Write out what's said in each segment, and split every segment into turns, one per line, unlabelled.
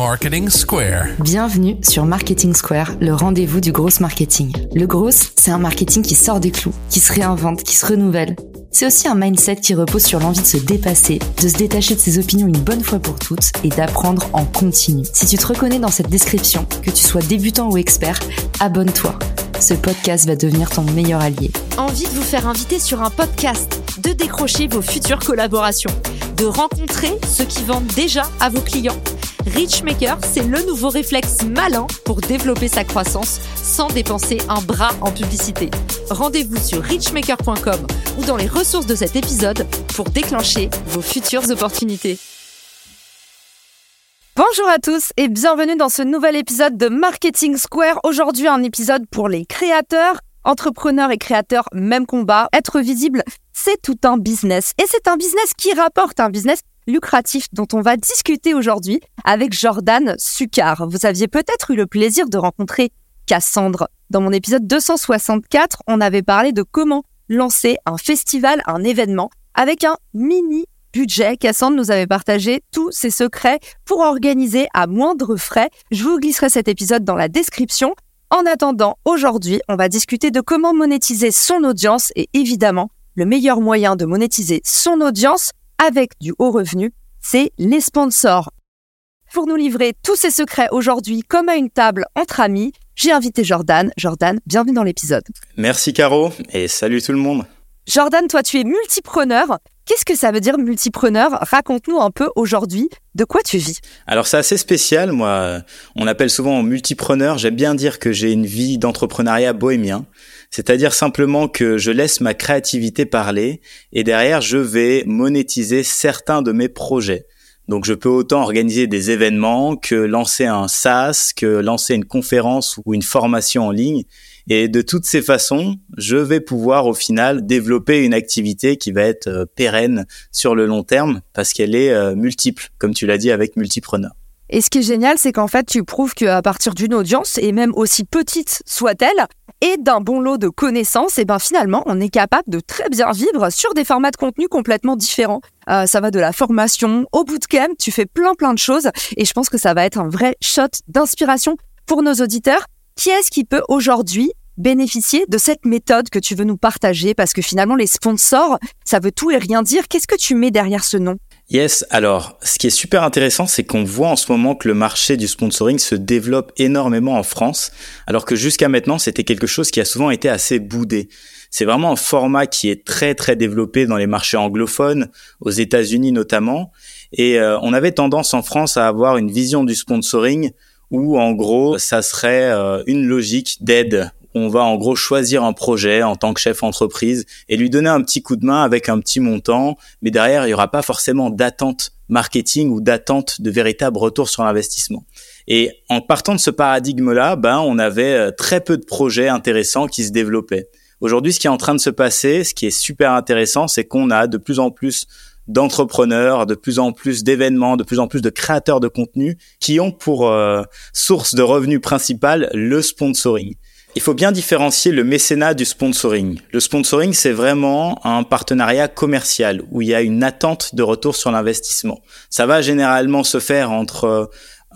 Marketing Square.
Bienvenue sur Marketing Square, le rendez-vous du gros marketing. Le gros, c'est un marketing qui sort des clous, qui se réinvente, qui se renouvelle. C'est aussi un mindset qui repose sur l'envie de se dépasser, de se détacher de ses opinions une bonne fois pour toutes et d'apprendre en continu. Si tu te reconnais dans cette description, que tu sois débutant ou expert, abonne-toi. Ce podcast va devenir ton meilleur allié.
Envie de vous faire inviter sur un podcast, de décrocher vos futures collaborations, de rencontrer ceux qui vendent déjà à vos clients Richmaker, c'est le nouveau réflexe malin pour développer sa croissance sans dépenser un bras en publicité. Rendez-vous sur richmaker.com ou dans les ressources de cet épisode pour déclencher vos futures opportunités.
Bonjour à tous et bienvenue dans ce nouvel épisode de Marketing Square. Aujourd'hui, un épisode pour les créateurs, entrepreneurs et créateurs, même combat. Être visible, c'est tout un business. Et c'est un business qui rapporte, un business lucratif dont on va discuter aujourd'hui avec Jordan Succar. Vous aviez peut-être eu le plaisir de rencontrer Cassandre. Dans mon épisode 264, on avait parlé de comment lancer un festival, un événement avec un mini budget. Cassandre nous avait partagé tous ses secrets pour organiser à moindre frais. Je vous glisserai cet épisode dans la description. En attendant, aujourd'hui, on va discuter de comment monétiser son audience et évidemment, le meilleur moyen de monétiser son audience, avec du haut revenu, c'est les sponsors. Pour nous livrer tous ces secrets aujourd'hui comme à une table entre amis, j'ai invité Jordan. Jordan, bienvenue dans l'épisode.
Merci Caro et salut tout le monde.
Jordan, toi tu es multipreneur. Qu'est-ce que ça veut dire multipreneur? Raconte-nous un peu aujourd'hui de quoi tu vis.
Alors c'est assez spécial, moi. On appelle souvent multipreneur. J'aime bien dire que j'ai une vie d'entrepreneuriat bohémien. C'est-à-dire simplement que je laisse ma créativité parler et derrière je vais monétiser certains de mes projets. Donc je peux autant organiser des événements que lancer un SaaS, que lancer une conférence ou une formation en ligne. Et de toutes ces façons, je vais pouvoir au final développer une activité qui va être euh, pérenne sur le long terme parce qu'elle est euh, multiple, comme tu l'as dit avec multipreneur.
Et ce qui est génial, c'est qu'en fait, tu prouves qu'à partir d'une audience, et même aussi petite soit-elle, et d'un bon lot de connaissances, et ben finalement, on est capable de très bien vivre sur des formats de contenu complètement différents. Euh, ça va de la formation au bootcamp, tu fais plein plein de choses, et je pense que ça va être un vrai shot d'inspiration pour nos auditeurs. Qui est-ce qui peut aujourd'hui bénéficier de cette méthode que tu veux nous partager? Parce que finalement, les sponsors, ça veut tout et rien dire. Qu'est-ce que tu mets derrière ce nom?
Yes, alors ce qui est super intéressant, c'est qu'on voit en ce moment que le marché du sponsoring se développe énormément en France, alors que jusqu'à maintenant, c'était quelque chose qui a souvent été assez boudé. C'est vraiment un format qui est très très développé dans les marchés anglophones, aux États-Unis notamment, et euh, on avait tendance en France à avoir une vision du sponsoring où en gros, ça serait euh, une logique d'aide on va en gros choisir un projet en tant que chef entreprise et lui donner un petit coup de main avec un petit montant, mais derrière, il n'y aura pas forcément d'attente marketing ou d'attente de véritable retour sur l'investissement. Et en partant de ce paradigme-là, ben, on avait euh, très peu de projets intéressants qui se développaient. Aujourd'hui, ce qui est en train de se passer, ce qui est super intéressant, c'est qu'on a de plus en plus d'entrepreneurs, de plus en plus d'événements, de plus en plus de créateurs de contenu qui ont pour euh, source de revenus principale le sponsoring. Il faut bien différencier le mécénat du sponsoring. Le sponsoring, c'est vraiment un partenariat commercial où il y a une attente de retour sur l'investissement. Ça va généralement se faire entre euh,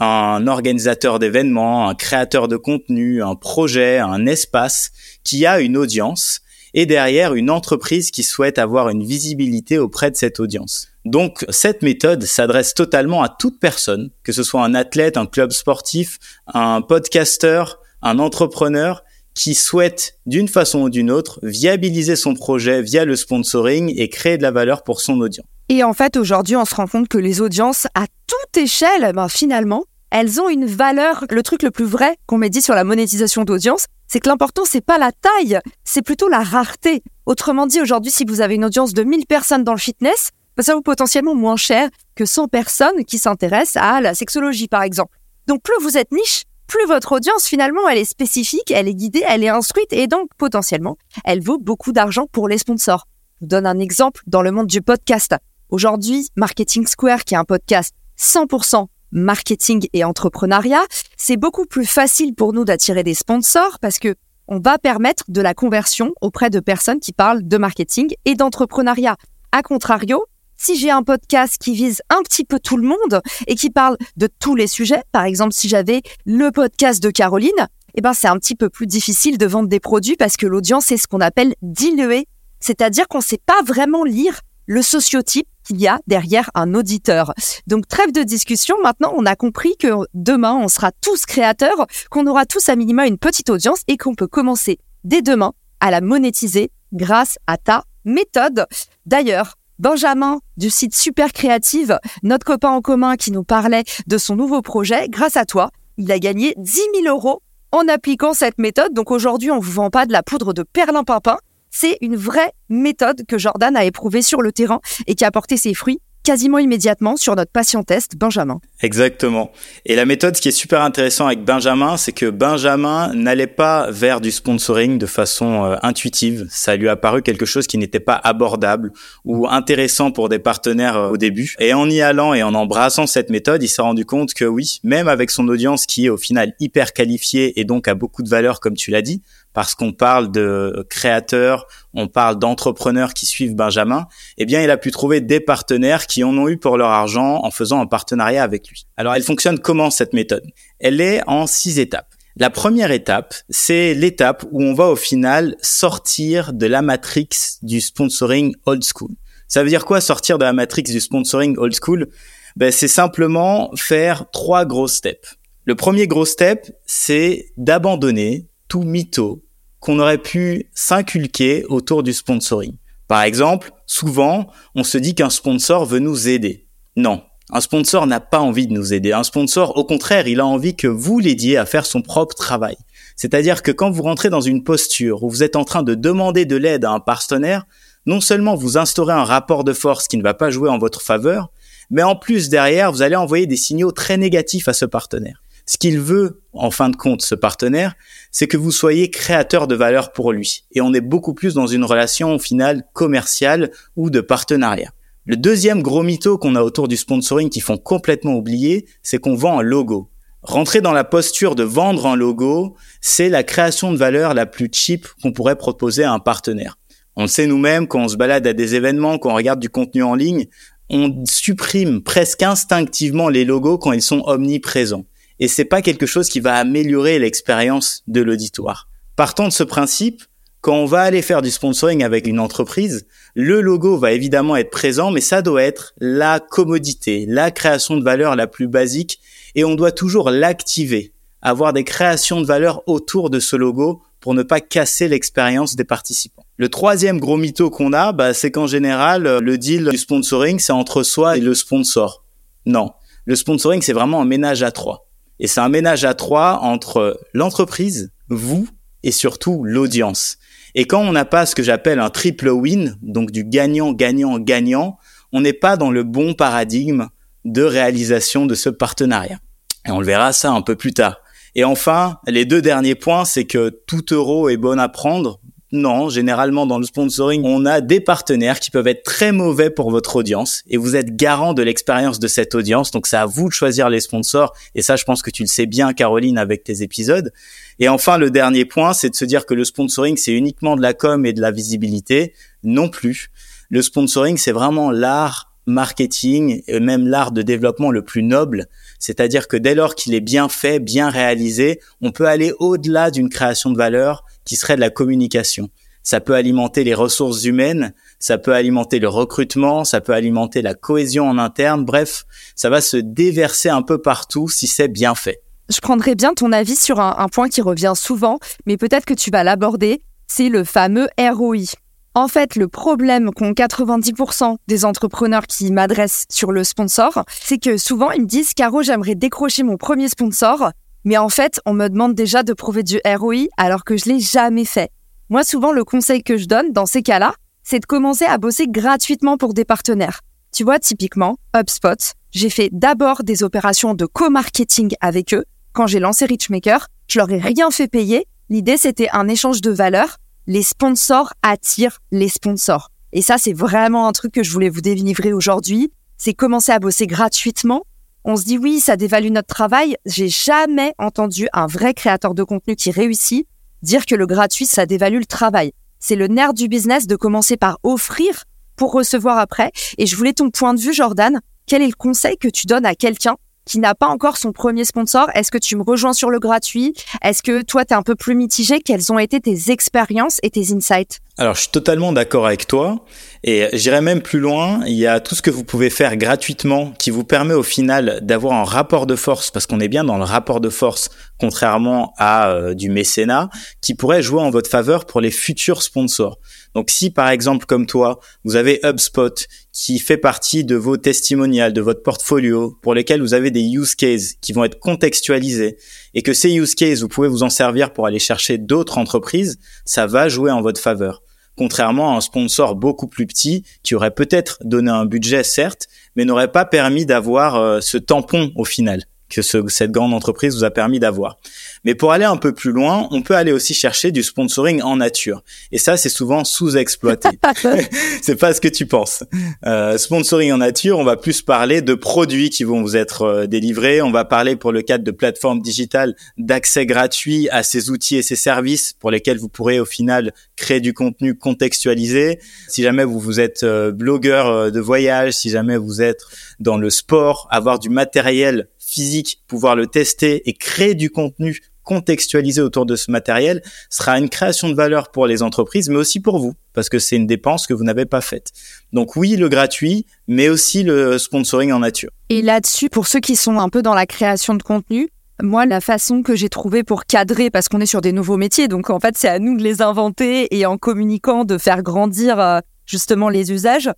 un organisateur d'événements, un créateur de contenu, un projet, un espace qui a une audience et derrière une entreprise qui souhaite avoir une visibilité auprès de cette audience. Donc cette méthode s'adresse totalement à toute personne, que ce soit un athlète, un club sportif, un podcasteur, un entrepreneur qui souhaite d'une façon ou d'une autre viabiliser son projet via le sponsoring et créer de la valeur pour son audience.
Et en fait, aujourd'hui, on se rend compte que les audiences, à toute échelle, ben, finalement, elles ont une valeur. Le truc le plus vrai qu'on m'ait dit sur la monétisation d'audience, c'est que l'important, c'est pas la taille, c'est plutôt la rareté. Autrement dit, aujourd'hui, si vous avez une audience de 1000 personnes dans le fitness, ben, ça vaut potentiellement moins cher que 100 personnes qui s'intéressent à la sexologie, par exemple. Donc, plus vous êtes niche, plus votre audience finalement elle est spécifique, elle est guidée, elle est instruite et donc potentiellement elle vaut beaucoup d'argent pour les sponsors. Je vous donne un exemple dans le monde du podcast. Aujourd'hui, Marketing Square qui est un podcast 100% marketing et entrepreneuriat, c'est beaucoup plus facile pour nous d'attirer des sponsors parce que on va permettre de la conversion auprès de personnes qui parlent de marketing et d'entrepreneuriat. A contrario, si j'ai un podcast qui vise un petit peu tout le monde et qui parle de tous les sujets, par exemple si j'avais le podcast de Caroline, eh ben c'est un petit peu plus difficile de vendre des produits parce que l'audience est ce qu'on appelle diluée, c'est-à-dire qu'on ne sait pas vraiment lire le sociotype qu'il y a derrière un auditeur. Donc trêve de discussion, maintenant on a compris que demain on sera tous créateurs, qu'on aura tous à minima une petite audience et qu'on peut commencer dès demain à la monétiser grâce à ta méthode. D'ailleurs, Benjamin du site Super Créative, notre copain en commun qui nous parlait de son nouveau projet, grâce à toi, il a gagné 10 000 euros en appliquant cette méthode. Donc aujourd'hui, on vous vend pas de la poudre de perlimpinpin. C'est une vraie méthode que Jordan a éprouvée sur le terrain et qui a porté ses fruits quasiment immédiatement sur notre patient test Benjamin.
Exactement. Et la méthode, ce qui est super intéressant avec Benjamin, c'est que Benjamin n'allait pas vers du sponsoring de façon euh, intuitive. Ça lui a paru quelque chose qui n'était pas abordable ou intéressant pour des partenaires euh, au début. Et en y allant et en embrassant cette méthode, il s'est rendu compte que oui, même avec son audience qui est au final hyper qualifiée et donc a beaucoup de valeur, comme tu l'as dit, parce qu'on parle de créateurs, on parle d'entrepreneurs qui suivent Benjamin, eh bien, il a pu trouver des partenaires qui en ont eu pour leur argent en faisant un partenariat avec lui. Alors, elle fonctionne comment cette méthode? Elle est en six étapes. La première étape, c'est l'étape où on va au final sortir de la matrix du sponsoring old school. Ça veut dire quoi sortir de la matrix du sponsoring old school? Ben, C'est simplement faire trois gros steps. Le premier gros step, c'est d'abandonner tout mytho qu'on aurait pu s'inculquer autour du sponsoring. Par exemple, souvent, on se dit qu'un sponsor veut nous aider. Non, un sponsor n'a pas envie de nous aider. Un sponsor, au contraire, il a envie que vous l'aidiez à faire son propre travail. C'est-à-dire que quand vous rentrez dans une posture où vous êtes en train de demander de l'aide à un partenaire, non seulement vous instaurez un rapport de force qui ne va pas jouer en votre faveur, mais en plus derrière, vous allez envoyer des signaux très négatifs à ce partenaire. Ce qu'il veut, en fin de compte, ce partenaire, c'est que vous soyez créateur de valeur pour lui. Et on est beaucoup plus dans une relation, au final, commerciale ou de partenariat. Le deuxième gros mytho qu'on a autour du sponsoring qui font complètement oublier, c'est qu'on vend un logo. Rentrer dans la posture de vendre un logo, c'est la création de valeur la plus cheap qu'on pourrait proposer à un partenaire. On le sait nous-mêmes quand on se balade à des événements, quand on regarde du contenu en ligne, on supprime presque instinctivement les logos quand ils sont omniprésents et c'est pas quelque chose qui va améliorer l'expérience de l'auditoire. Partant de ce principe, quand on va aller faire du sponsoring avec une entreprise, le logo va évidemment être présent, mais ça doit être la commodité, la création de valeur la plus basique, et on doit toujours l'activer, avoir des créations de valeur autour de ce logo pour ne pas casser l'expérience des participants. Le troisième gros mytho qu'on a, bah, c'est qu'en général, le deal du sponsoring, c'est entre soi et le sponsor. Non. Le sponsoring, c'est vraiment un ménage à trois. Et c'est un ménage à trois entre l'entreprise, vous et surtout l'audience. Et quand on n'a pas ce que j'appelle un triple win, donc du gagnant, gagnant, gagnant, on n'est pas dans le bon paradigme de réalisation de ce partenariat. Et on le verra ça un peu plus tard. Et enfin, les deux derniers points, c'est que tout euro est bon à prendre, non, généralement dans le sponsoring, on a des partenaires qui peuvent être très mauvais pour votre audience et vous êtes garant de l'expérience de cette audience. Donc c'est à vous de choisir les sponsors et ça je pense que tu le sais bien Caroline avec tes épisodes. Et enfin le dernier point, c'est de se dire que le sponsoring c'est uniquement de la com et de la visibilité. Non plus. Le sponsoring c'est vraiment l'art marketing et même l'art de développement le plus noble. C'est-à-dire que dès lors qu'il est bien fait, bien réalisé, on peut aller au-delà d'une création de valeur qui serait de la communication. Ça peut alimenter les ressources humaines, ça peut alimenter le recrutement, ça peut alimenter la cohésion en interne, bref, ça va se déverser un peu partout si c'est bien fait.
Je prendrais bien ton avis sur un, point qui revient souvent, mais peut-être que tu vas l'aborder, c'est le fameux ROI. En fait, le problème qu'ont 90% des entrepreneurs qui m'adressent sur le sponsor, c'est que souvent ils me disent Caro, j'aimerais décrocher mon premier sponsor, mais en fait, on me demande déjà de prouver du ROI alors que je l'ai jamais fait. Moi, souvent, le conseil que je donne dans ces cas-là, c'est de commencer à bosser gratuitement pour des partenaires. Tu vois, typiquement, HubSpot, j'ai fait d'abord des opérations de co-marketing avec eux. Quand j'ai lancé Richmaker, je leur ai rien fait payer. L'idée, c'était un échange de valeurs. Les sponsors attirent les sponsors. Et ça, c'est vraiment un truc que je voulais vous délivrer aujourd'hui. C'est commencer à bosser gratuitement on se dit oui, ça dévalue notre travail. J'ai jamais entendu un vrai créateur de contenu qui réussit dire que le gratuit, ça dévalue le travail. C'est le nerf du business de commencer par offrir pour recevoir après. Et je voulais ton point de vue, Jordan. Quel est le conseil que tu donnes à quelqu'un qui n'a pas encore son premier sponsor Est-ce que tu me rejoins sur le gratuit? Est-ce que toi, tu es un peu plus mitigé? Quelles ont été tes expériences et tes insights?
Alors, je suis totalement d'accord avec toi. Et j'irai même plus loin. Il y a tout ce que vous pouvez faire gratuitement qui vous permet au final d'avoir un rapport de force, parce qu'on est bien dans le rapport de force, contrairement à euh, du mécénat, qui pourrait jouer en votre faveur pour les futurs sponsors. Donc, si par exemple, comme toi, vous avez HubSpot qui fait partie de vos testimonials, de votre portfolio, pour lesquels vous avez des use cases qui vont être contextualisés, et que ces use cases, vous pouvez vous en servir pour aller chercher d'autres entreprises, ça va jouer en votre faveur contrairement à un sponsor beaucoup plus petit qui aurait peut-être donné un budget certes, mais n'aurait pas permis d'avoir euh, ce tampon au final que cette grande entreprise vous a permis d'avoir. Mais pour aller un peu plus loin, on peut aller aussi chercher du sponsoring en nature. Et ça, c'est souvent sous-exploité. c'est pas ce que tu penses. Euh, sponsoring en nature, on va plus parler de produits qui vont vous être euh, délivrés. On va parler pour le cadre de plateformes digitales d'accès gratuit à ces outils et ces services pour lesquels vous pourrez au final créer du contenu contextualisé. Si jamais vous vous êtes euh, blogueur de voyage, si jamais vous êtes dans le sport, avoir du matériel physique, pouvoir le tester et créer du contenu contextualisé autour de ce matériel sera une création de valeur pour les entreprises, mais aussi pour vous, parce que c'est une dépense que vous n'avez pas faite. Donc oui, le gratuit, mais aussi le sponsoring en nature.
Et là-dessus, pour ceux qui sont un peu dans la création de contenu, moi, la façon que j'ai trouvée pour cadrer, parce qu'on est sur des nouveaux métiers, donc en fait, c'est à nous de les inventer et en communiquant, de faire grandir euh, justement les usages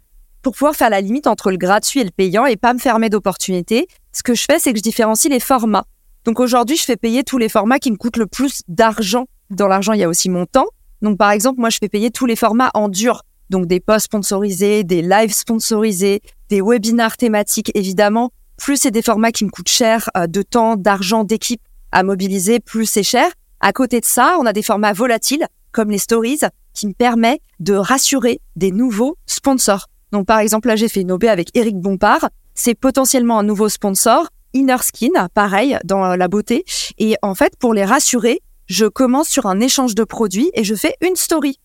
pour pouvoir faire la limite entre le gratuit et le payant et pas me fermer d'opportunités ce que je fais, c'est que je différencie les formats. Donc aujourd'hui, je fais payer tous les formats qui me coûtent le plus d'argent. Dans l'argent, il y a aussi mon temps. Donc par exemple, moi, je fais payer tous les formats en dur. Donc des posts sponsorisés, des lives sponsorisés, des webinars thématiques, évidemment. Plus c'est des formats qui me coûtent cher euh, de temps, d'argent, d'équipe à mobiliser, plus c'est cher. À côté de ça, on a des formats volatiles, comme les stories, qui me permettent de rassurer des nouveaux sponsors. Donc par exemple, là, j'ai fait une OB avec Eric Bompard c'est potentiellement un nouveau sponsor. Inner Skin, pareil, dans la beauté. Et en fait, pour les rassurer, je commence sur un échange de produits et je fais une story.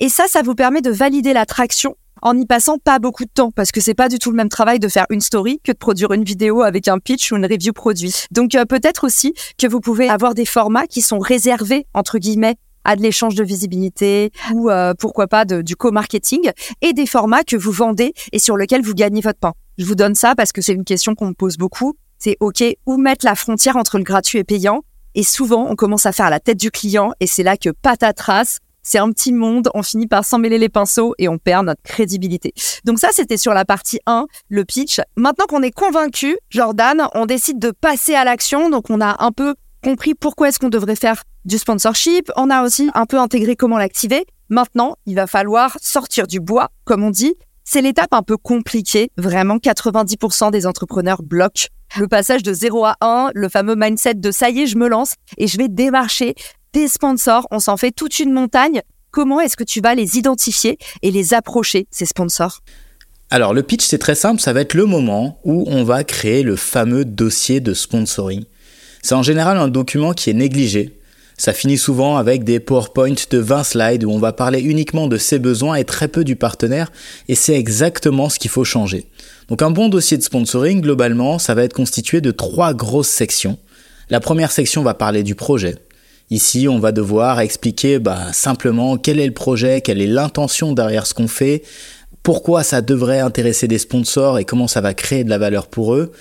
Et ça, ça vous permet de valider l'attraction en n'y passant pas beaucoup de temps parce que c'est pas du tout le même travail de faire une story que de produire une vidéo avec un pitch ou une review produit. Donc euh, peut-être aussi que vous pouvez avoir des formats qui sont réservés entre guillemets à de l'échange de visibilité ou euh, pourquoi pas du co-marketing et des formats que vous vendez et sur lesquels vous gagnez votre pain. Je vous donne ça parce que c'est une question qu'on me pose beaucoup. C'est OK, où mettre la frontière entre le gratuit et payant Et souvent, on commence à faire la tête du client et c'est là que patatras, c'est un petit monde, on finit par s'emmêler les pinceaux et on perd notre crédibilité. Donc ça, c'était sur la partie 1, le pitch. Maintenant qu'on est convaincu, Jordan, on décide de passer à l'action. Donc on a un peu compris pourquoi est-ce qu'on devrait faire du sponsorship. On a aussi un peu intégré comment l'activer. Maintenant, il va falloir sortir du bois, comme on dit, c'est l'étape un peu compliquée. Vraiment, 90% des entrepreneurs bloquent le passage de 0 à 1, le fameux mindset de ça y est, je me lance et je vais démarcher des sponsors. On s'en fait toute une montagne. Comment est-ce que tu vas les identifier et les approcher, ces sponsors?
Alors le pitch c'est très simple, ça va être le moment où on va créer le fameux dossier de sponsoring. C'est en général un document qui est négligé, ça finit souvent avec des PowerPoint de 20 slides où on va parler uniquement de ses besoins et très peu du partenaire, et c'est exactement ce qu'il faut changer. Donc un bon dossier de sponsoring, globalement, ça va être constitué de trois grosses sections. La première section va parler du projet. Ici, on va devoir expliquer bah, simplement quel est le projet, quelle est l'intention derrière ce qu'on fait, pourquoi ça devrait intéresser des sponsors et comment ça va créer de la valeur pour eux,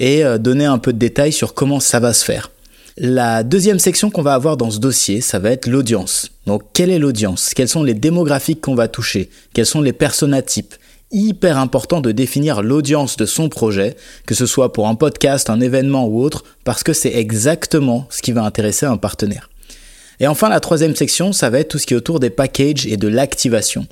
et euh, donner un peu de détails sur comment ça va se faire. La deuxième section qu'on va avoir dans ce dossier, ça va être l'audience. Donc quelle est l'audience? Quels sont les démographiques qu'on va toucher? Quels sont les personas types Hyper important de définir l'audience de son projet, que ce soit pour un podcast, un événement ou autre, parce que c'est exactement ce qui va intéresser un partenaire. Et enfin, la troisième section, ça va être tout ce qui est autour des packages et de l'activation.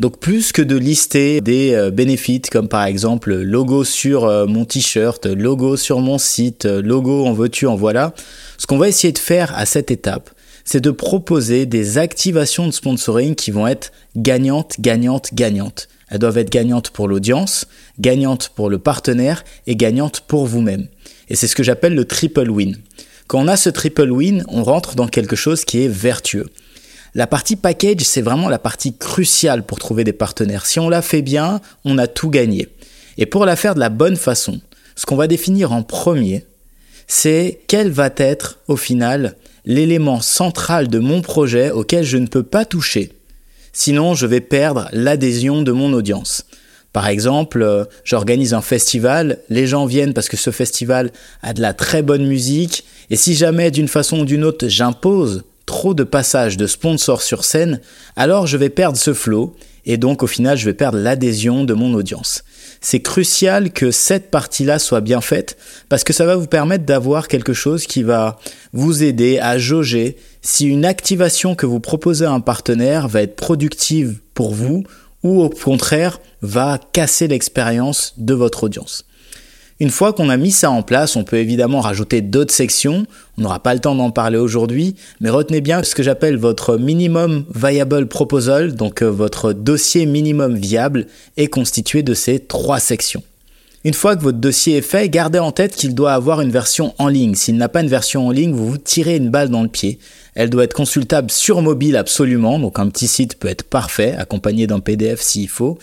Donc plus que de lister des euh, bénéfices comme par exemple logo sur euh, mon t-shirt, logo sur mon site, logo en veux-tu en voilà, ce qu'on va essayer de faire à cette étape, c'est de proposer des activations de sponsoring qui vont être gagnantes, gagnantes, gagnantes. Elles doivent être gagnantes pour l'audience, gagnantes pour le partenaire et gagnantes pour vous-même. Et c'est ce que j'appelle le triple win. Quand on a ce triple win, on rentre dans quelque chose qui est vertueux. La partie package, c'est vraiment la partie cruciale pour trouver des partenaires. Si on la fait bien, on a tout gagné. Et pour la faire de la bonne façon, ce qu'on va définir en premier, c'est quel va être au final l'élément central de mon projet auquel je ne peux pas toucher. Sinon, je vais perdre l'adhésion de mon audience. Par exemple, euh, j'organise un festival, les gens viennent parce que ce festival a de la très bonne musique, et si jamais d'une façon ou d'une autre j'impose trop de passages de sponsors sur scène, alors je vais perdre ce flow, et donc au final je vais perdre l'adhésion de mon audience c'est crucial que cette partie-là soit bien faite parce que ça va vous permettre d'avoir quelque chose qui va vous aider à jauger si une activation que vous proposez à un partenaire va être productive pour vous ou au contraire va casser l'expérience de votre audience. Une fois qu'on a mis ça en place, on peut évidemment rajouter d'autres sections. On n'aura pas le temps d'en parler aujourd'hui, mais retenez bien ce que j'appelle votre minimum viable proposal, donc euh, votre dossier minimum viable, est constitué de ces trois sections. Une fois que votre dossier est fait, gardez en tête qu'il doit avoir une version en ligne. S'il n'a pas une version en ligne, vous vous tirez une balle dans le pied. Elle doit être consultable sur mobile absolument, donc un petit site peut être parfait, accompagné d'un PDF s'il faut.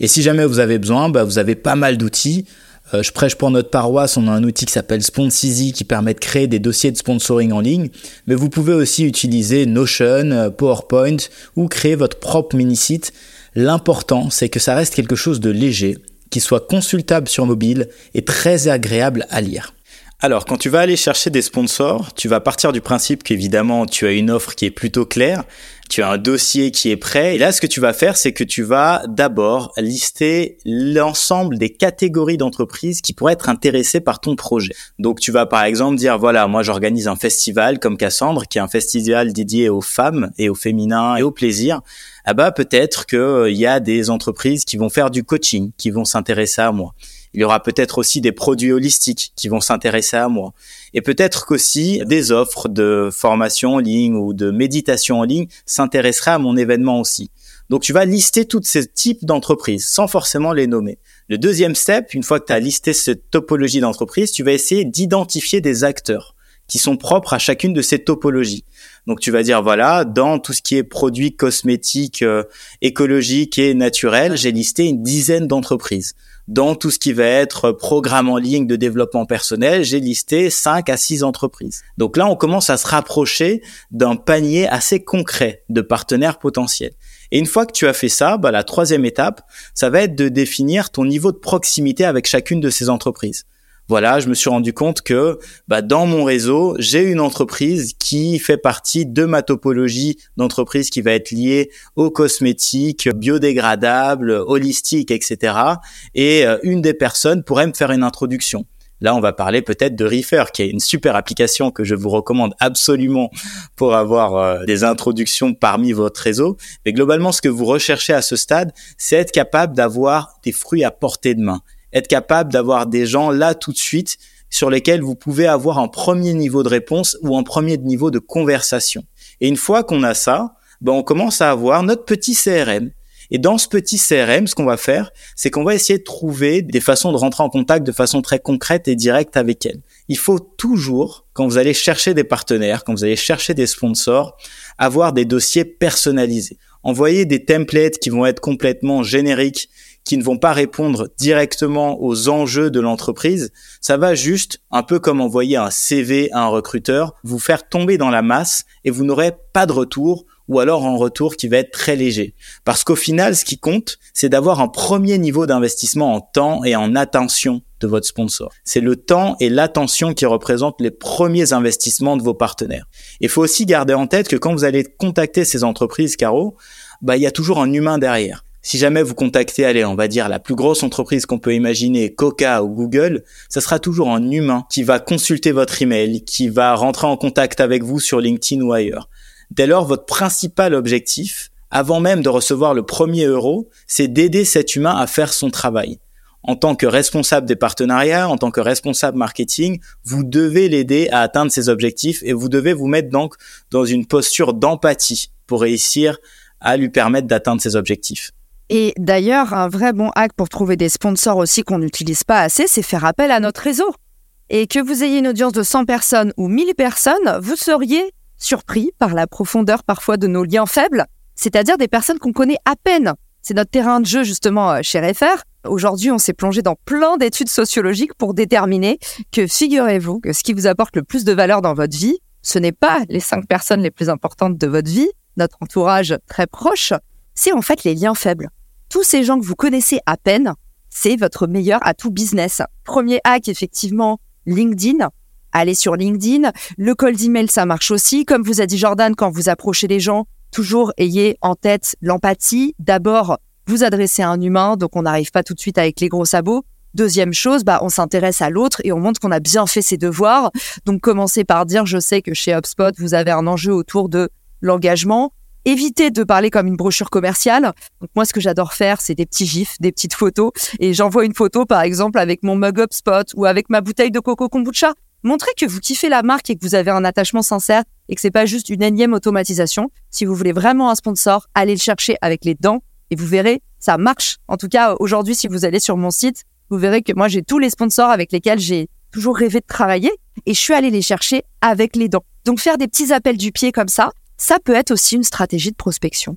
Et si jamais vous avez besoin, bah, vous avez pas mal d'outils. Euh, je prêche pour notre paroisse, on a un outil qui s'appelle Sponsizy qui permet de créer des dossiers de sponsoring en ligne, mais vous pouvez aussi utiliser Notion, euh, PowerPoint ou créer votre propre mini-site. L'important, c'est que ça reste quelque chose de léger, qui soit consultable sur mobile et très agréable à lire. Alors, quand tu vas aller chercher des sponsors, tu vas partir du principe qu'évidemment, tu as une offre qui est plutôt claire, tu as un dossier qui est prêt. Et là, ce que tu vas faire, c'est que tu vas d'abord lister l'ensemble des catégories d'entreprises qui pourraient être intéressées par ton projet. Donc, tu vas par exemple dire, voilà, moi, j'organise un festival comme Cassandre, qui est un festival dédié aux femmes et au féminin et au plaisir. Ah bah, peut-être qu'il euh, y a des entreprises qui vont faire du coaching, qui vont s'intéresser à moi. Il y aura peut-être aussi des produits holistiques qui vont s'intéresser à moi. Et peut-être qu'aussi des offres de formation en ligne ou de méditation en ligne s'intéresseraient à mon événement aussi. Donc tu vas lister tous ces types d'entreprises sans forcément les nommer. Le deuxième step, une fois que tu as listé cette topologie d'entreprise, tu vas essayer d'identifier des acteurs qui sont propres à chacune de ces topologies. Donc tu vas dire voilà, dans tout ce qui est produits cosmétiques euh, écologiques et naturels, j'ai listé une dizaine d'entreprises dans tout ce qui va être programme en ligne de développement personnel, j'ai listé 5 à 6 entreprises. Donc là, on commence à se rapprocher d'un panier assez concret de partenaires potentiels. Et une fois que tu as fait ça, bah, la troisième étape, ça va être de définir ton niveau de proximité avec chacune de ces entreprises voilà, je me suis rendu compte que bah, dans mon réseau, j'ai une entreprise qui fait partie de ma topologie d'entreprise qui va être liée aux cosmétiques, biodégradables, holistiques, etc. Et euh, une des personnes pourrait me faire une introduction. Là, on va parler peut-être de Reefer, qui est une super application que je vous recommande absolument pour avoir euh, des introductions parmi votre réseau. Mais globalement, ce que vous recherchez à ce stade, c'est être capable d'avoir des fruits à portée de main être capable d'avoir des gens là tout de suite sur lesquels vous pouvez avoir un premier niveau de réponse ou un premier niveau de conversation. Et une fois qu'on a ça, ben on commence à avoir notre petit CRM. Et dans ce petit CRM, ce qu'on va faire, c'est qu'on va essayer de trouver des façons de rentrer en contact de façon très concrète et directe avec elles. Il faut toujours, quand vous allez chercher des partenaires, quand vous allez chercher des sponsors, avoir des dossiers personnalisés. Envoyer des templates qui vont être complètement génériques qui ne vont pas répondre directement aux enjeux de l'entreprise. Ça va juste, un peu comme envoyer un CV à un recruteur, vous faire tomber dans la masse et vous n'aurez pas de retour ou alors un retour qui va être très léger. Parce qu'au final, ce qui compte, c'est d'avoir un premier niveau d'investissement en temps et en attention de votre sponsor. C'est le temps et l'attention qui représentent les premiers investissements de vos partenaires. Il faut aussi garder en tête que quand vous allez contacter ces entreprises, Caro, bah, il y a toujours un humain derrière. Si jamais vous contactez, allez, on va dire la plus grosse entreprise qu'on peut imaginer, Coca ou Google, ça sera toujours un humain qui va consulter votre email, qui va rentrer en contact avec vous sur LinkedIn ou ailleurs. Dès lors, votre principal objectif, avant même de recevoir le premier euro, c'est d'aider cet humain à faire son travail. En tant que responsable des partenariats, en tant que responsable marketing, vous devez l'aider à atteindre ses objectifs et vous devez vous mettre donc dans une posture d'empathie pour réussir à lui permettre d'atteindre ses objectifs.
Et d'ailleurs, un vrai bon hack pour trouver des sponsors aussi qu'on n'utilise pas assez, c'est faire appel à notre réseau. Et que vous ayez une audience de 100 personnes ou 1000 personnes, vous seriez surpris par la profondeur parfois de nos liens faibles, c'est-à-dire des personnes qu'on connaît à peine. C'est notre terrain de jeu justement euh, chez RFR. Aujourd'hui, on s'est plongé dans plein d'études sociologiques pour déterminer que, figurez-vous, que ce qui vous apporte le plus de valeur dans votre vie, ce n'est pas les cinq personnes les plus importantes de votre vie, notre entourage très proche, c'est en fait les liens faibles. Tous ces gens que vous connaissez à peine, c'est votre meilleur atout business. Premier hack, effectivement, LinkedIn. Allez sur LinkedIn. Le call d'email, ça marche aussi. Comme vous a dit Jordan, quand vous approchez les gens, toujours ayez en tête l'empathie. D'abord, vous adressez à un humain, donc on n'arrive pas tout de suite avec les gros sabots. Deuxième chose, bah, on s'intéresse à l'autre et on montre qu'on a bien fait ses devoirs. Donc, commencez par dire, je sais que chez HubSpot, vous avez un enjeu autour de l'engagement. Évitez de parler comme une brochure commerciale. Donc, moi, ce que j'adore faire, c'est des petits gifs, des petites photos. Et j'envoie une photo, par exemple, avec mon mug HubSpot ou avec ma bouteille de coco kombucha. Montrez que vous kiffez la marque et que vous avez un attachement sincère et que c'est pas juste une énième automatisation. Si vous voulez vraiment un sponsor, allez le chercher avec les dents et vous verrez, ça marche. En tout cas, aujourd'hui, si vous allez sur mon site, vous verrez que moi, j'ai tous les sponsors avec lesquels j'ai toujours rêvé de travailler et je suis allée les chercher avec les dents. Donc, faire des petits appels du pied comme ça, ça peut être aussi une stratégie de prospection.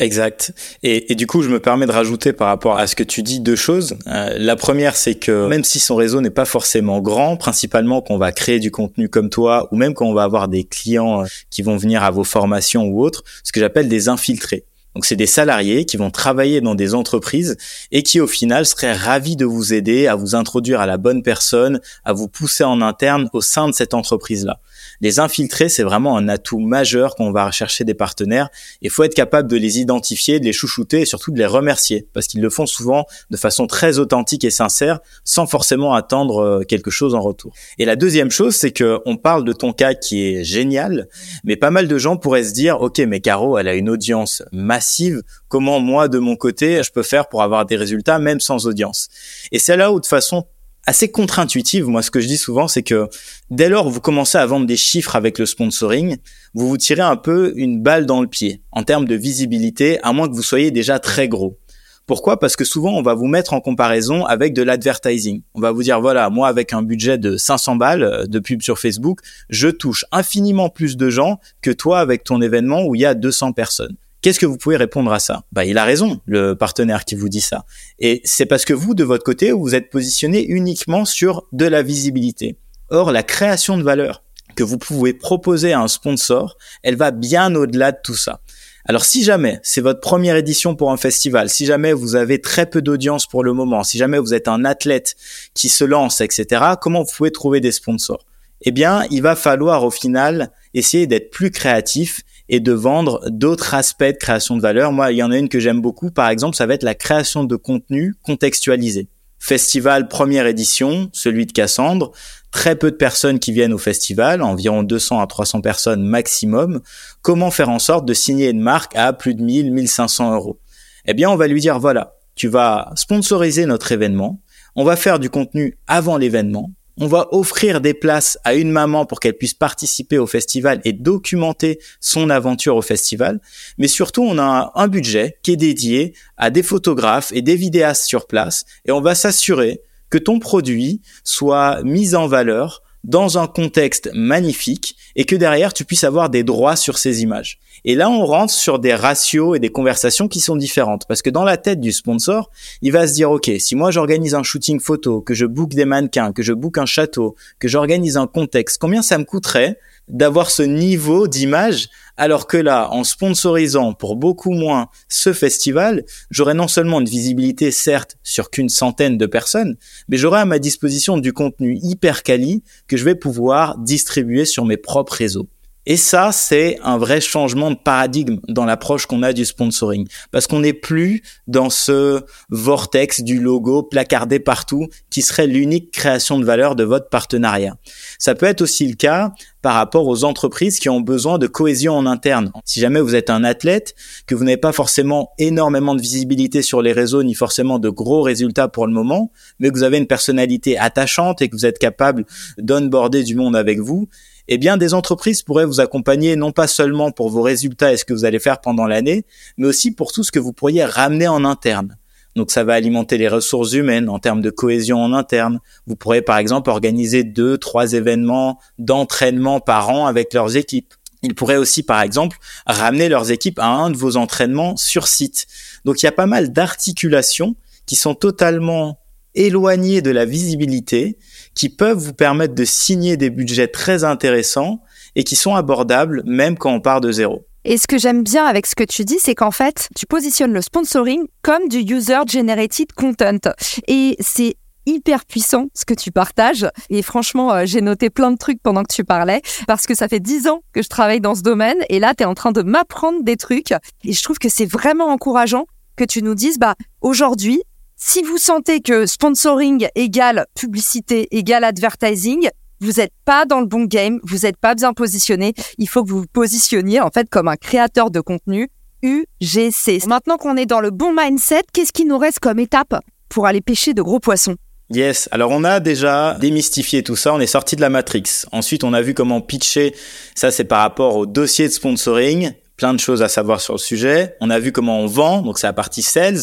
Exact. Et, du coup, je me permets de rajouter par rapport à ce que tu dis deux choses. Euh, la première, c'est que même si son réseau n'est pas forcément grand, principalement qu'on va créer du contenu comme toi, ou même quand on va avoir des clients euh, qui vont venir à vos formations ou autres, ce que j'appelle des infiltrés. Donc c'est des salariés qui vont travailler dans des entreprises et qui au final seraient ravis de vous aider à vous introduire à la bonne personne, à vous pousser en interne au sein de cette entreprise-là. Les infiltrés, c'est vraiment un atout majeur quand on va rechercher des partenaires. Il faut être capable de les identifier, de les chouchouter et surtout de les remercier parce qu'ils le font souvent de façon très authentique et sincère sans forcément attendre euh, quelque chose en retour. Et la deuxième chose, c'est que on parle de ton cas qui est génial, mais pas mal de gens pourraient se dire, OK, mais Caro, elle a une audience massive. Comment moi, de mon côté, je peux faire pour avoir des résultats même sans audience? Et c'est là où de façon assez contre-intuitive. Moi, ce que je dis souvent, c'est que dès lors où vous commencez à vendre des chiffres avec le sponsoring, vous vous tirez un peu une balle dans le pied en termes de visibilité, à moins que vous soyez déjà très gros. Pourquoi? Parce que souvent, on va vous mettre en comparaison avec de l'advertising. On va vous dire, voilà, moi, avec un budget de 500 balles euh, de pub sur Facebook, je touche infiniment plus de gens que toi avec ton événement où il y a 200 personnes. Qu'est-ce que vous pouvez répondre à ça? Bah, il a raison, le partenaire qui vous dit ça. Et c'est parce que vous, de votre côté, vous êtes positionné uniquement sur de la visibilité. Or, la création de valeur que vous pouvez proposer à un sponsor, elle va bien au-delà de tout ça. Alors si jamais c'est votre première édition pour un festival, si jamais vous avez très peu d'audience pour le moment, si jamais vous êtes un athlète qui se lance, etc., comment vous pouvez trouver des sponsors? Eh bien, il va falloir au final essayer d'être plus créatif et de vendre d'autres aspects de création de valeur. Moi, il y en a une que j'aime beaucoup, par exemple, ça va être la création de contenu contextualisé. Festival première édition, celui de Cassandre, très peu de personnes qui viennent au festival, environ 200 à 300 personnes maximum. Comment faire en sorte de signer une marque à plus de 1000, 1500 euros? Eh bien, on va lui dire, voilà, tu vas sponsoriser notre événement, on va faire du contenu avant l'événement, on va offrir des places à une maman pour qu'elle puisse participer au festival et documenter son aventure au festival. Mais surtout, on a un budget qui est dédié à des photographes et des vidéastes sur place et on va s'assurer que ton produit soit mis en valeur dans un contexte magnifique et que derrière tu puisses avoir des droits sur ces images. Et là, on rentre sur des ratios et des conversations qui sont différentes parce que dans la tête du sponsor, il va se dire OK, si moi j'organise un shooting photo, que je book des mannequins, que je book un château, que j'organise un contexte, combien ça me coûterait d'avoir ce niveau d'image alors que là, en sponsorisant pour beaucoup moins ce festival, j'aurai non seulement une visibilité certes sur qu'une centaine de personnes, mais j'aurai à ma disposition du contenu hyper quali que je vais pouvoir distribuer sur mes propres réseaux. Et ça, c'est un vrai changement de paradigme dans l'approche qu'on a du sponsoring. Parce qu'on n'est plus dans ce vortex du logo placardé partout qui serait l'unique création de valeur de votre partenariat. Ça peut être aussi le cas par rapport aux entreprises qui ont besoin de cohésion en interne. Si jamais vous êtes un athlète, que vous n'avez pas forcément énormément de visibilité sur les réseaux, ni forcément de gros résultats pour le moment, mais que vous avez une personnalité attachante et que vous êtes capable d'onboarder du monde avec vous, eh bien, des entreprises pourraient vous accompagner non pas seulement pour vos résultats et ce que vous allez faire pendant l'année, mais aussi pour tout ce que vous pourriez ramener en interne. Donc ça va alimenter les ressources humaines en termes de cohésion en interne. Vous pourrez par exemple organiser deux, trois événements d'entraînement par an avec leurs équipes. Ils pourraient aussi, par exemple, ramener leurs équipes à un de vos entraînements sur site. Donc il y a pas mal d'articulations qui sont totalement éloignées de la visibilité, qui peuvent vous permettre de signer des budgets très intéressants et qui sont abordables même quand on part de zéro.
Et ce que j'aime bien avec ce que tu dis, c'est qu'en fait, tu positionnes le sponsoring comme du user-generated content. Et c'est hyper puissant ce que tu partages. Et franchement, euh, j'ai noté plein de trucs pendant que tu parlais parce que ça fait dix ans que je travaille dans ce domaine et là, tu es en train de m'apprendre des trucs. Et je trouve que c'est vraiment encourageant que tu nous dises, bah, aujourd'hui, si vous sentez que sponsoring égale publicité égale advertising, vous n'êtes pas dans le bon game, vous n'êtes pas bien positionné. Il faut que vous vous positionniez en fait comme un créateur de contenu UGC. Maintenant qu'on est dans le bon mindset, qu'est-ce qui nous reste comme étape pour aller pêcher de gros poissons?
Yes, alors on a déjà démystifié tout ça, on est sorti de la Matrix. Ensuite, on a vu comment pitcher, ça c'est par rapport au dossier de sponsoring, plein de choses à savoir sur le sujet. On a vu comment on vend, donc c'est la partie sales.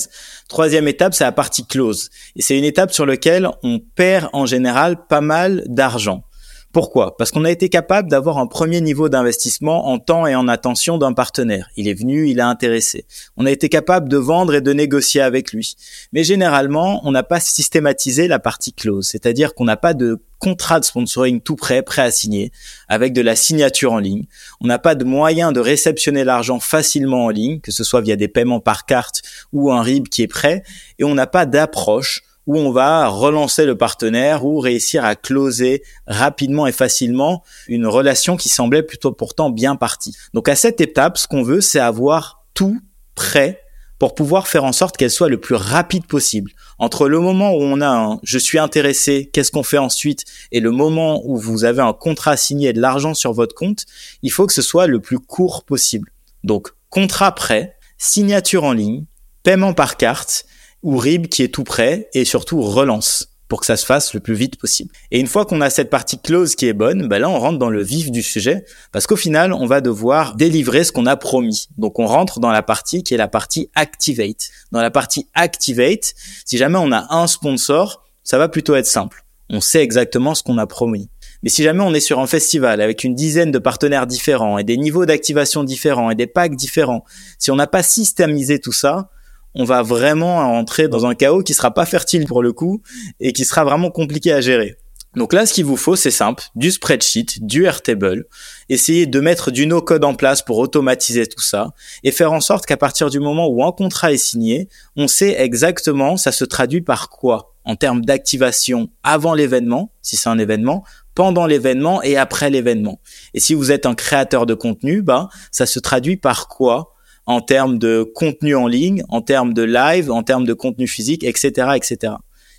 Troisième étape, c'est la partie close. Et c'est une étape sur laquelle on perd en général pas mal d'argent. Pourquoi? Parce qu'on a été capable d'avoir un premier niveau d'investissement en temps et en attention d'un partenaire. Il est venu, il a intéressé. On a été capable de vendre et de négocier avec lui. Mais généralement, on n'a pas systématisé la partie close, c'est-à-dire qu'on n'a pas de contrat de sponsoring tout prêt, prêt à signer, avec de la signature en ligne. On n'a pas de moyen de réceptionner l'argent facilement en ligne, que ce soit via des paiements par carte ou un RIB qui est prêt, et on n'a pas d'approche où on va relancer le partenaire ou réussir à closer rapidement et facilement une relation qui semblait plutôt pourtant bien partie. Donc à cette étape, ce qu'on veut, c'est avoir tout prêt pour pouvoir faire en sorte qu'elle soit le plus rapide possible. Entre le moment où on a un je suis intéressé, qu'est-ce qu'on fait ensuite, et le moment où vous avez un contrat signé et de l'argent sur votre compte, il faut que ce soit le plus court possible. Donc contrat prêt, signature en ligne, paiement par carte ou RIB qui est tout prêt et surtout relance pour que ça se fasse le plus vite possible. Et une fois qu'on a cette partie close qui est bonne, ben là on rentre dans le vif du sujet parce qu'au final on va devoir délivrer ce qu'on a promis. Donc on rentre dans la partie qui est la partie activate. Dans la partie activate, si jamais on a un sponsor, ça va plutôt être simple. On sait exactement ce qu'on a promis. Mais si jamais on est sur un festival avec une dizaine de partenaires différents et des niveaux d'activation différents et des packs différents, si on n'a pas systémisé tout ça, on va vraiment entrer dans un chaos qui sera pas fertile pour le coup et qui sera vraiment compliqué à gérer. Donc là, ce qu'il vous faut, c'est simple, du spreadsheet, du Airtable, essayer de mettre du no-code en place pour automatiser tout ça et faire en sorte qu'à partir du moment où un contrat est signé, on sait exactement ça se traduit par quoi en termes d'activation avant l'événement, si c'est un événement, pendant l'événement et après l'événement. Et si vous êtes un créateur de contenu, bah, ça se traduit par quoi en termes de contenu en ligne, en termes de live, en termes de contenu physique, etc., etc.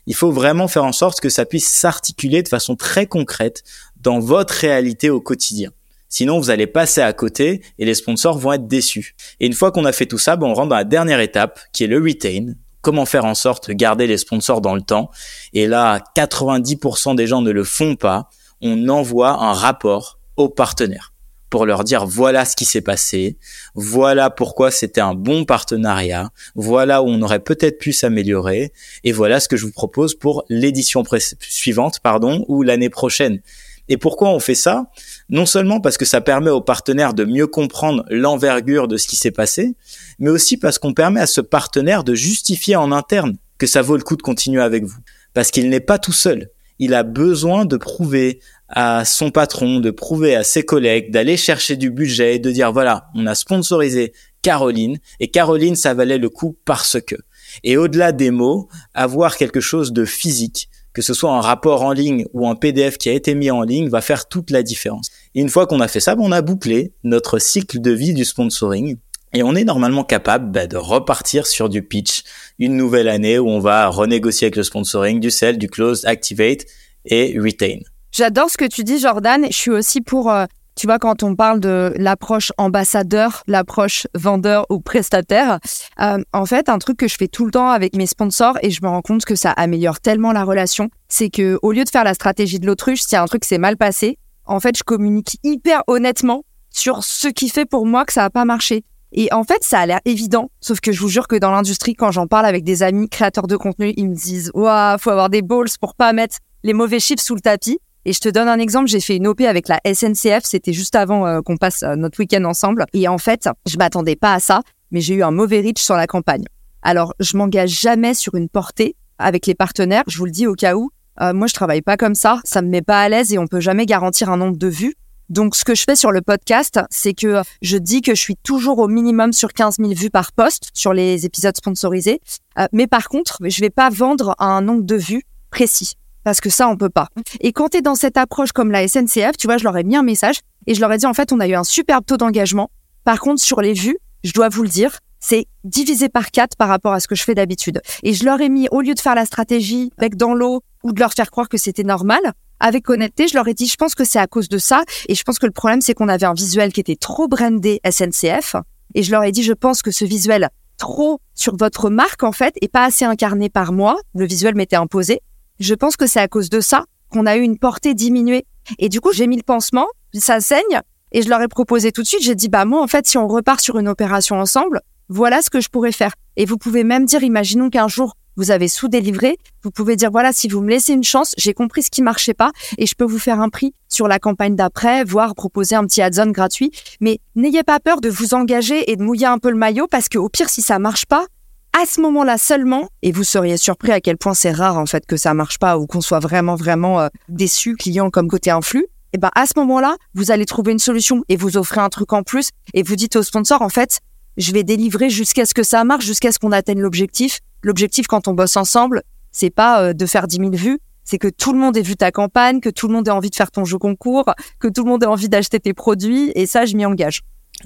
Il faut vraiment faire en sorte que ça puisse s'articuler de façon très concrète dans votre réalité au quotidien. Sinon, vous allez passer à côté et les sponsors vont être déçus. Et une fois qu'on a fait tout ça, ben, on rentre dans la dernière étape qui est le retain. Comment faire en sorte de garder les sponsors dans le temps? Et là, 90% des gens ne le font pas. On envoie un rapport aux partenaires pour leur dire voilà ce qui s'est passé, voilà pourquoi c'était un bon partenariat, voilà où on aurait peut-être pu s'améliorer, et voilà ce que je vous propose pour l'édition suivante, pardon, ou l'année prochaine. Et pourquoi on fait ça? Non seulement parce que ça permet aux partenaires de mieux comprendre l'envergure de ce qui s'est passé, mais aussi parce qu'on permet à ce partenaire de justifier en interne que ça vaut le coup de continuer avec vous. Parce qu'il n'est pas tout seul. Il a besoin de prouver à son patron, de prouver à ses collègues, d'aller chercher du budget, de dire voilà, on a sponsorisé Caroline et Caroline, ça valait le coup parce que. Et au-delà des mots, avoir quelque chose de physique, que ce soit un rapport en ligne ou un PDF qui a été mis en ligne, va faire toute la différence. Et une fois qu'on a fait ça, ben, on a bouclé notre cycle de vie du sponsoring. Et on est normalement capable ben, de repartir sur du pitch une nouvelle année où on va renégocier avec le sponsoring, du sell, du close, activate et retain.
J'adore ce que tu dis, Jordan. Je suis aussi pour, euh, tu vois, quand on parle de l'approche ambassadeur, l'approche vendeur ou prestataire, euh, en fait, un truc que je fais tout le temps avec mes sponsors et je me rends compte que ça améliore tellement la relation, c'est que au lieu de faire la stratégie de l'autruche, si un truc s'est mal passé, en fait, je communique hyper honnêtement sur ce qui fait pour moi que ça n'a pas marché. Et en fait, ça a l'air évident, sauf que je vous jure que dans l'industrie, quand j'en parle avec des amis créateurs de contenu, ils me disent, waouh, faut avoir des balls pour pas mettre les mauvais chiffres sous le tapis. Et je te donne un exemple, j'ai fait une OP avec la SNCF, c'était juste avant euh, qu'on passe euh, notre week-end ensemble. Et en fait, je m'attendais pas à ça, mais j'ai eu un mauvais reach sur la campagne. Alors, je m'engage jamais sur une portée avec les partenaires, je vous le dis au cas où. Euh, moi, je travaille pas comme ça, ça me met pas à l'aise et on peut jamais garantir un nombre de vues. Donc, ce que je fais sur le podcast, c'est que je dis que je suis toujours au minimum sur 15 000 vues par poste sur les épisodes sponsorisés. mais par contre, je vais pas vendre un nombre de vues précis parce que ça, on peut pas. Et quand tu es dans cette approche comme la SNCF, tu vois, je leur ai mis un message et je leur ai dit, en fait, on a eu un superbe taux d'engagement. Par contre, sur les vues, je dois vous le dire, c'est divisé par quatre par rapport à ce que je fais d'habitude. Et je leur ai mis, au lieu de faire la stratégie bec dans l'eau ou de leur faire croire que c'était normal, avec honnêteté, je leur ai dit, je pense que c'est à cause de ça. Et je pense que le problème, c'est qu'on avait un visuel qui était trop brandé SNCF. Et je leur ai dit, je pense que ce visuel trop sur votre marque, en fait, et pas assez incarné par moi. Le visuel m'était imposé. Je pense que c'est à cause de ça qu'on a eu une portée diminuée. Et du coup, j'ai mis le pansement, ça saigne, et je leur ai proposé tout de suite, j'ai dit, bah moi, en fait, si on repart sur une opération ensemble, voilà ce que je pourrais faire. Et vous pouvez même dire, imaginons qu'un jour, vous avez sous-délivré, vous pouvez dire, voilà, si vous me laissez une chance, j'ai compris ce qui marchait pas, et je peux vous faire un prix sur la campagne d'après, voire proposer un petit add-on gratuit. Mais n'ayez pas peur de vous engager et de mouiller un peu le maillot, parce que au pire, si ça marche pas, à ce moment-là seulement, et vous seriez surpris à quel point c'est rare en fait que ça marche pas ou qu'on soit vraiment vraiment euh, déçu client comme côté influx. Et ben à ce moment-là, vous allez trouver une solution et vous offrez un truc en plus et vous dites au sponsor en fait, je vais délivrer jusqu'à ce que ça marche, jusqu'à ce qu'on atteigne l'objectif. L'objectif quand on bosse ensemble, c'est pas euh, de faire 10 000 vues, c'est que tout le monde ait vu ta campagne, que tout le monde ait envie de faire ton jeu concours, que tout le monde ait envie d'acheter tes produits et ça je m'y engage.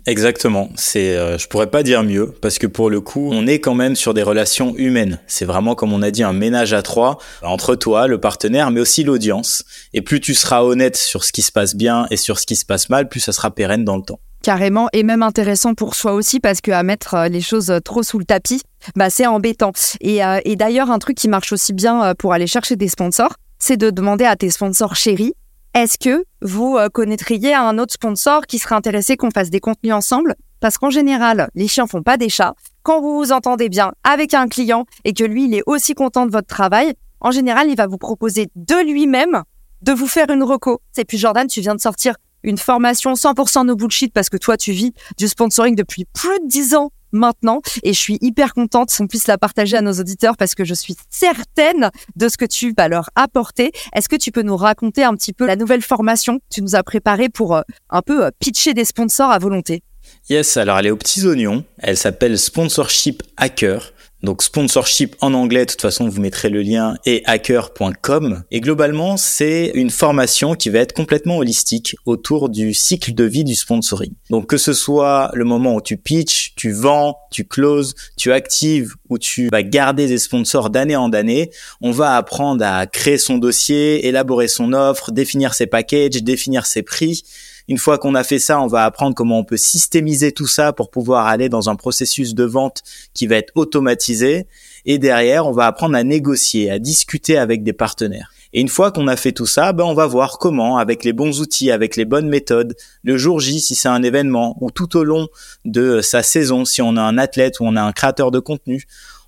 Exactement, c'est euh, je pourrais pas dire mieux parce que pour le coup, on est quand même sur des relations humaines. C'est vraiment comme on a dit un ménage à trois entre toi, le partenaire, mais aussi l'audience. Et plus tu seras honnête sur ce qui se passe bien et sur ce qui se passe mal, plus ça sera pérenne dans le temps.
Carrément, et même intéressant pour soi aussi parce que à mettre euh, les choses trop sous le tapis, bah c'est embêtant. Et, euh, et d'ailleurs, un truc qui marche aussi bien pour aller chercher des sponsors, c'est de demander à tes sponsors chéris est-ce que vous euh, connaîtriez un autre sponsor qui serait intéressé qu'on fasse des contenus ensemble? Parce qu'en général, les chiens font pas des chats. Quand vous vous entendez bien avec un client et que lui, il est aussi content de votre travail, en général, il va vous proposer de lui-même de vous faire une reco. C'est puis Jordan, tu viens de sortir une formation 100% no bullshit parce que toi, tu vis du sponsoring depuis plus de 10 ans maintenant et je suis hyper contente qu'on puisse la partager à nos auditeurs parce que je suis certaine de ce que tu vas leur apporter. Est-ce que tu peux nous raconter un petit peu la nouvelle formation que tu nous as préparée pour euh, un peu euh, pitcher des sponsors à volonté?
Yes, alors elle est aux petits oignons. Elle s'appelle Sponsorship Hacker. Donc sponsorship en anglais, de toute façon vous mettrez le lien et hacker.com. Et globalement c'est une formation qui va être complètement holistique autour du cycle de vie du sponsoring. Donc que ce soit le moment où tu pitch, tu vends, tu closes, tu actives ou tu vas garder des sponsors d'année en année, on va apprendre à créer son dossier, élaborer son offre, définir ses packages, définir ses prix une fois qu'on a fait ça, on va apprendre comment on peut systémiser tout ça pour pouvoir aller dans un processus de vente qui va être automatisé. Et derrière, on va apprendre à négocier, à discuter avec des partenaires. Et une fois qu'on a fait tout ça, ben on va voir comment, avec les bons outils, avec les bonnes méthodes, le jour J si c'est un événement, ou tout au long de sa saison si on a un athlète ou on a un créateur de contenu,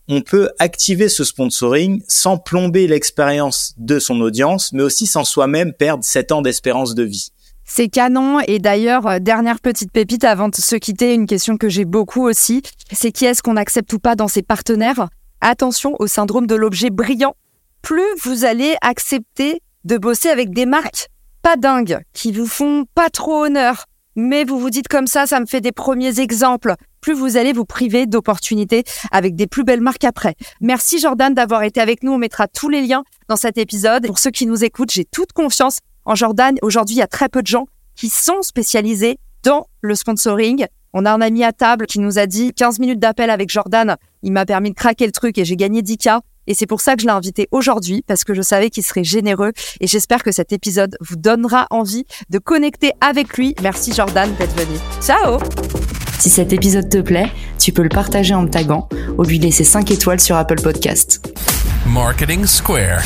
on peut activer ce sponsoring sans plomber l'expérience de son audience, mais aussi sans soi-même perdre 7 ans d'espérance de vie.
C'est canon. Et d'ailleurs, euh, dernière petite pépite avant de se quitter, une question que j'ai beaucoup aussi, c'est qui est-ce qu'on accepte ou pas dans ses partenaires? Attention au syndrome de l'objet brillant. Plus vous allez accepter de bosser avec des marques pas dingues, qui vous font pas trop honneur, mais vous vous dites comme ça, ça me fait des premiers exemples. Plus vous allez vous priver d'opportunités avec des plus belles marques après. Merci Jordan d'avoir été avec nous. On mettra tous les liens dans cet épisode. Pour ceux qui nous écoutent, j'ai toute confiance en Jordan, aujourd'hui, il y a très peu de gens qui sont spécialisés dans le sponsoring. On a un ami à table qui nous a dit 15 minutes d'appel avec Jordan. Il m'a permis de craquer le truc et j'ai gagné 10K. Et c'est pour ça que je l'ai invité aujourd'hui parce que je savais qu'il serait généreux et j'espère que cet épisode vous donnera envie de connecter avec lui. Merci Jordan d'être venu. Ciao
Si cet épisode te plaît, tu peux le partager en me taguant ou lui laisser 5 étoiles sur Apple Podcast. Marketing Square.